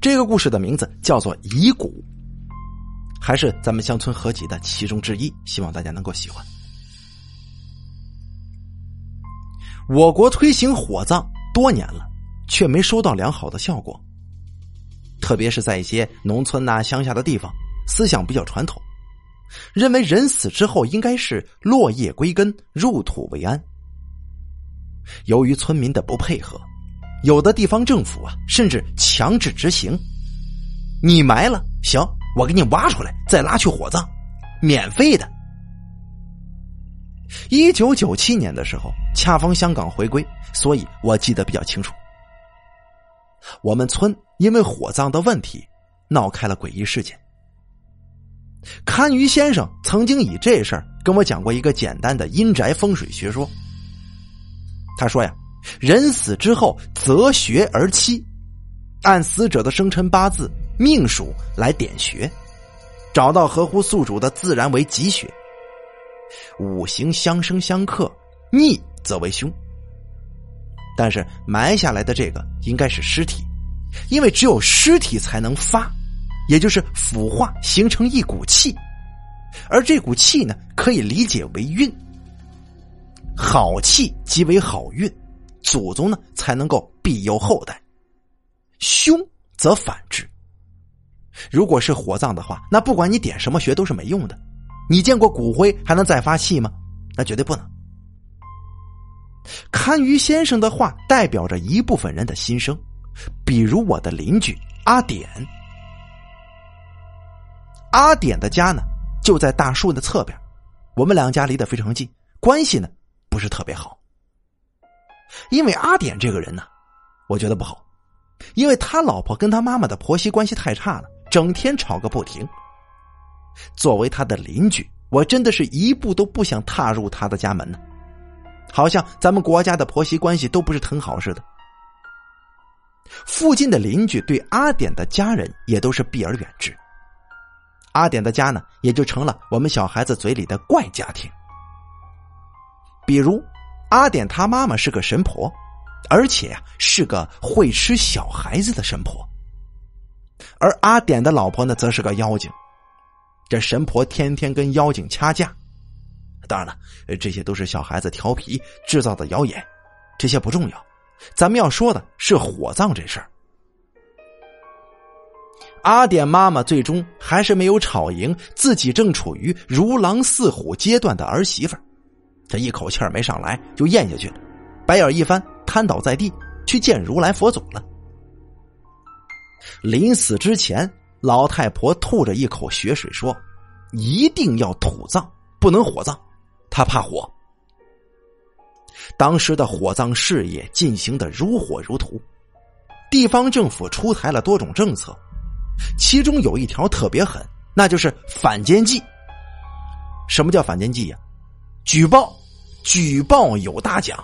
这个故事的名字叫做《遗骨》，还是咱们乡村合集的其中之一，希望大家能够喜欢。我国推行火葬多年了，却没收到良好的效果。特别是在一些农村呐、乡下的地方，思想比较传统，认为人死之后应该是落叶归根、入土为安。由于村民的不配合，有的地方政府啊，甚至强制执行：你埋了行，我给你挖出来，再拉去火葬，免费的。一九九七年的时候，恰逢香港回归，所以我记得比较清楚。我们村因为火葬的问题，闹开了诡异事件。堪舆先生曾经以这事儿跟我讲过一个简单的阴宅风水学说。他说呀，人死之后择穴而栖，按死者的生辰八字命数来点穴，找到合乎宿主的自然为吉穴。五行相生相克，逆则为凶。但是埋下来的这个应该是尸体，因为只有尸体才能发，也就是腐化形成一股气，而这股气呢，可以理解为运。好气即为好运，祖宗呢才能够庇佑后代。凶则反之。如果是火葬的话，那不管你点什么穴都是没用的。你见过骨灰还能再发气吗？那绝对不能。堪舆先生的话代表着一部分人的心声，比如我的邻居阿典。阿典的家呢就在大树的侧边，我们两家离得非常近，关系呢不是特别好。因为阿典这个人呢，我觉得不好，因为他老婆跟他妈妈的婆媳关系太差了，整天吵个不停。作为他的邻居，我真的是一步都不想踏入他的家门呢。好像咱们国家的婆媳关系都不是很好似的。附近的邻居对阿典的家人也都是避而远之。阿典的家呢，也就成了我们小孩子嘴里的怪家庭。比如，阿典他妈妈是个神婆，而且呀是个会吃小孩子的神婆，而阿典的老婆呢，则是个妖精。这神婆天天跟妖精掐架，当然了，这些都是小孩子调皮制造的谣言，这些不重要。咱们要说的是火葬这事儿。阿典妈妈最终还是没有吵赢自己正处于如狼似虎阶段的儿媳妇儿这一口气儿没上来就咽下去了，白眼一翻，瘫倒在地，去见如来佛祖了。临死之前。老太婆吐着一口血水说：“一定要土葬，不能火葬，她怕火。”当时的火葬事业进行的如火如荼，地方政府出台了多种政策，其中有一条特别狠，那就是反间计。什么叫反间计呀？举报，举报有大奖，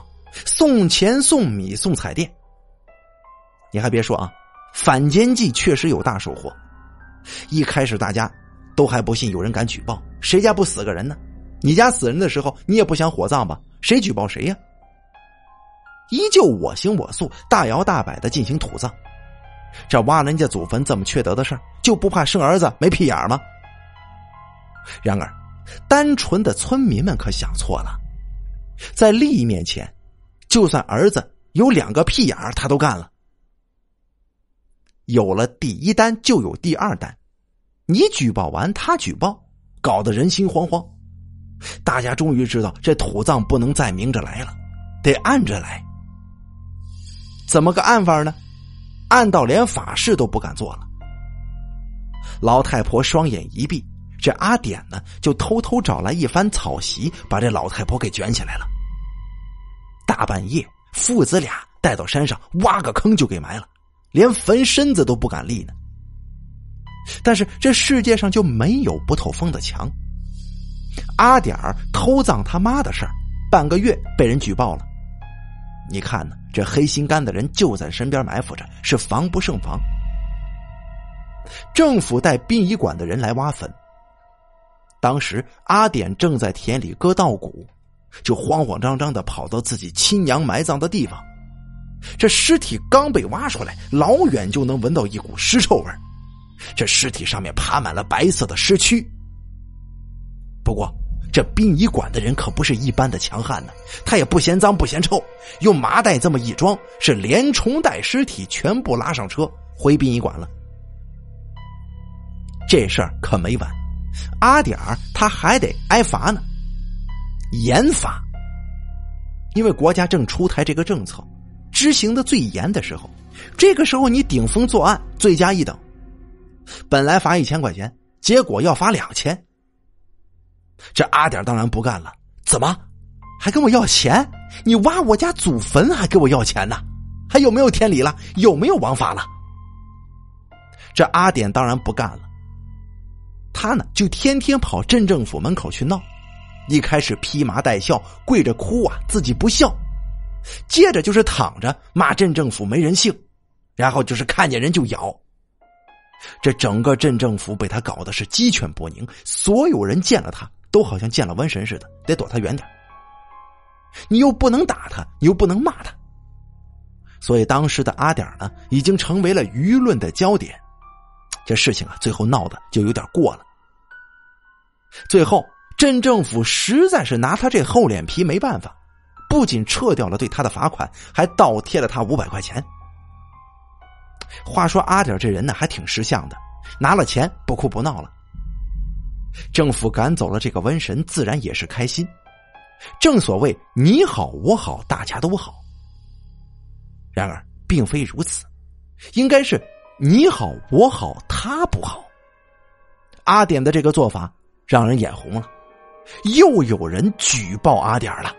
送钱、送米、送彩电。你还别说啊，反间计确实有大收获。一开始大家都还不信有人敢举报，谁家不死个人呢？你家死人的时候，你也不想火葬吧？谁举报谁呀？依旧我行我素，大摇大摆的进行土葬。这挖人家祖坟这么缺德的事儿，就不怕生儿子没屁眼吗？然而，单纯的村民们可想错了，在利益面前，就算儿子有两个屁眼儿，他都干了。有了第一单，就有第二单。你举报完，他举报，搞得人心惶惶。大家终于知道，这土葬不能再明着来了，得暗着来。怎么个暗法呢？暗到连法事都不敢做了。老太婆双眼一闭，这阿典呢，就偷偷找来一番草席，把这老太婆给卷起来了。大半夜，父子俩带到山上，挖个坑就给埋了。连坟身子都不敢立呢。但是这世界上就没有不透风的墙。阿点儿偷葬他妈的事儿，半个月被人举报了。你看呢？这黑心肝的人就在身边埋伏着，是防不胜防。政府带殡仪馆的人来挖坟，当时阿典正在田里割稻谷，就慌慌张张的跑到自己亲娘埋葬的地方。这尸体刚被挖出来，老远就能闻到一股尸臭味这尸体上面爬满了白色的尸蛆。不过，这殡仪馆的人可不是一般的强悍呢，他也不嫌脏不嫌臭，用麻袋这么一装，是连虫带尸体全部拉上车回殡仪馆了。这事儿可没完，阿点儿他还得挨罚呢，严罚。因为国家正出台这个政策，执行的最严的时候，这个时候你顶风作案，罪加一等。本来罚一千块钱，结果要罚两千。这阿点当然不干了，怎么还跟我要钱？你挖我家祖坟还给我要钱呢？还有没有天理了？有没有王法了？这阿点当然不干了，他呢就天天跑镇政府门口去闹，一开始披麻戴孝，跪着哭啊，自己不孝；接着就是躺着骂镇政府没人性，然后就是看见人就咬。这整个镇政府被他搞的是鸡犬不宁，所有人见了他。都好像见了瘟神似的，得躲他远点。你又不能打他，你又不能骂他，所以当时的阿点呢，已经成为了舆论的焦点。这事情啊，最后闹的就有点过了。最后，镇政府实在是拿他这厚脸皮没办法，不仅撤掉了对他的罚款，还倒贴了他五百块钱。话说阿点这人呢，还挺识相的，拿了钱不哭不闹了。政府赶走了这个瘟神，自然也是开心。正所谓你好我好大家都好。然而并非如此，应该是你好我好他不好。阿点的这个做法让人眼红了，又有人举报阿点了。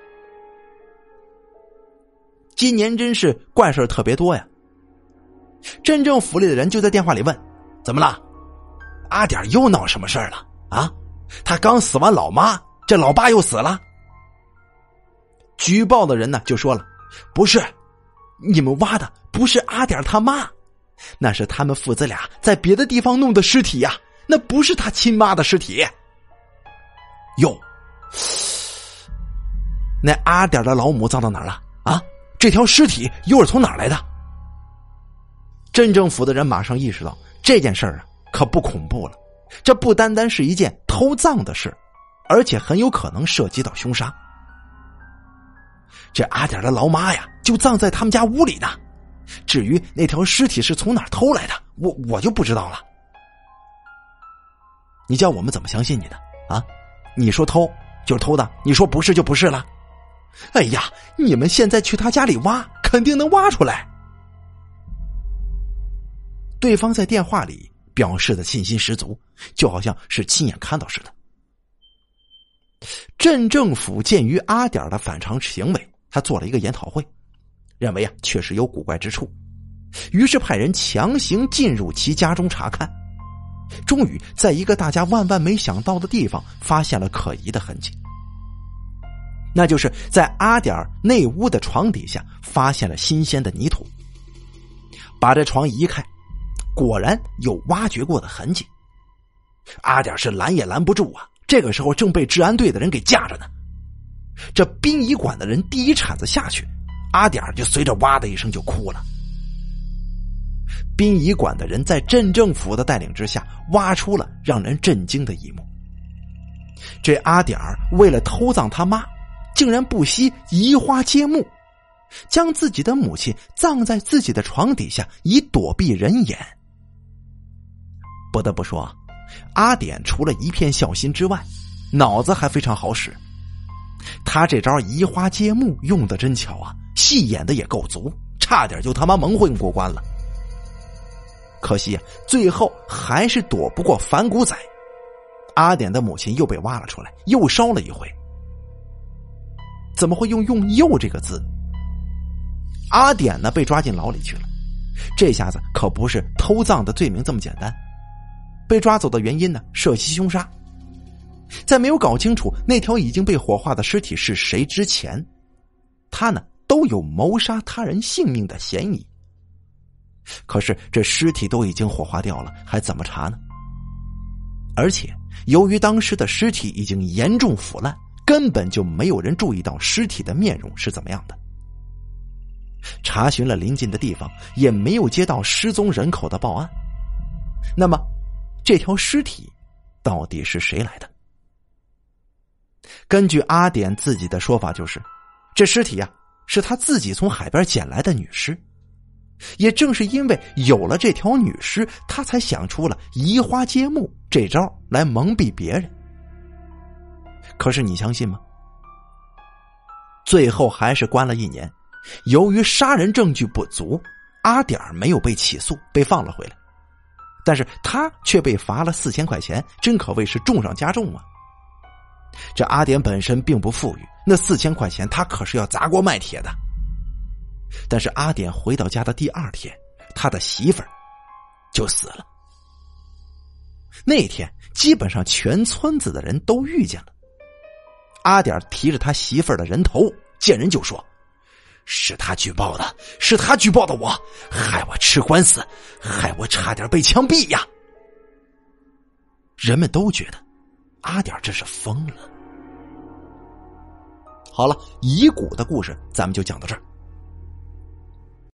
今年真是怪事特别多呀。镇政府里的人就在电话里问：“怎么了？阿点又闹什么事了？”啊，他刚死完老妈，这老爸又死了。举报的人呢就说了：“不是，你们挖的不是阿点他妈，那是他们父子俩在别的地方弄的尸体呀，那不是他亲妈的尸体。”哟，那阿点的老母葬到哪儿了？啊，这条尸体又是从哪儿来的？镇政府的人马上意识到这件事儿啊，可不恐怖了。这不单单是一件偷葬的事，而且很有可能涉及到凶杀。这阿点的老妈呀，就葬在他们家屋里呢。至于那条尸体是从哪儿偷来的，我我就不知道了。你叫我们怎么相信你的啊？你说偷就是偷的，你说不是就不是了。哎呀，你们现在去他家里挖，肯定能挖出来。对方在电话里。表示的信心十足，就好像是亲眼看到似的。镇政府鉴于阿点的反常行为，他做了一个研讨会，认为啊确实有古怪之处，于是派人强行进入其家中查看，终于在一个大家万万没想到的地方发现了可疑的痕迹，那就是在阿点内屋的床底下发现了新鲜的泥土，把这床移开。果然有挖掘过的痕迹，阿点是拦也拦不住啊！这个时候正被治安队的人给架着呢。这殡仪馆的人第一铲子下去，阿点就随着哇的一声就哭了。殡仪馆的人在镇政府的带领之下，挖出了让人震惊的一幕：这阿点儿为了偷葬他妈，竟然不惜移花接木，将自己的母亲葬在自己的床底下，以躲避人眼。不得不说，阿点除了一片孝心之外，脑子还非常好使。他这招移花接木用的真巧啊，戏演的也够足，差点就他妈蒙混过关了。可惜啊，最后还是躲不过反骨仔。阿典的母亲又被挖了出来，又烧了一回。怎么会用“用又”这个字？阿典呢，被抓进牢里去了。这下子可不是偷葬的罪名这么简单。被抓走的原因呢？涉袭凶杀。在没有搞清楚那条已经被火化的尸体是谁之前，他呢都有谋杀他人性命的嫌疑。可是这尸体都已经火化掉了，还怎么查呢？而且由于当时的尸体已经严重腐烂，根本就没有人注意到尸体的面容是怎么样的。查询了邻近的地方，也没有接到失踪人口的报案。那么，这条尸体到底是谁来的？根据阿典自己的说法，就是这尸体呀，是他自己从海边捡来的女尸。也正是因为有了这条女尸，他才想出了移花接木这招来蒙蔽别人。可是你相信吗？最后还是关了一年。由于杀人证据不足，阿点没有被起诉，被放了回来。但是他却被罚了四千块钱，真可谓是重上加重啊！这阿典本身并不富裕，那四千块钱他可是要砸锅卖铁的。但是阿典回到家的第二天，他的媳妇儿就死了。那天基本上全村子的人都遇见了。阿典提着他媳妇儿的人头，见人就说：“是他举报的，是他举报的我，害我吃官司，害我差点被枪毙呀！”人们都觉得阿点这是疯了。好了，遗骨的故事咱们就讲到这儿。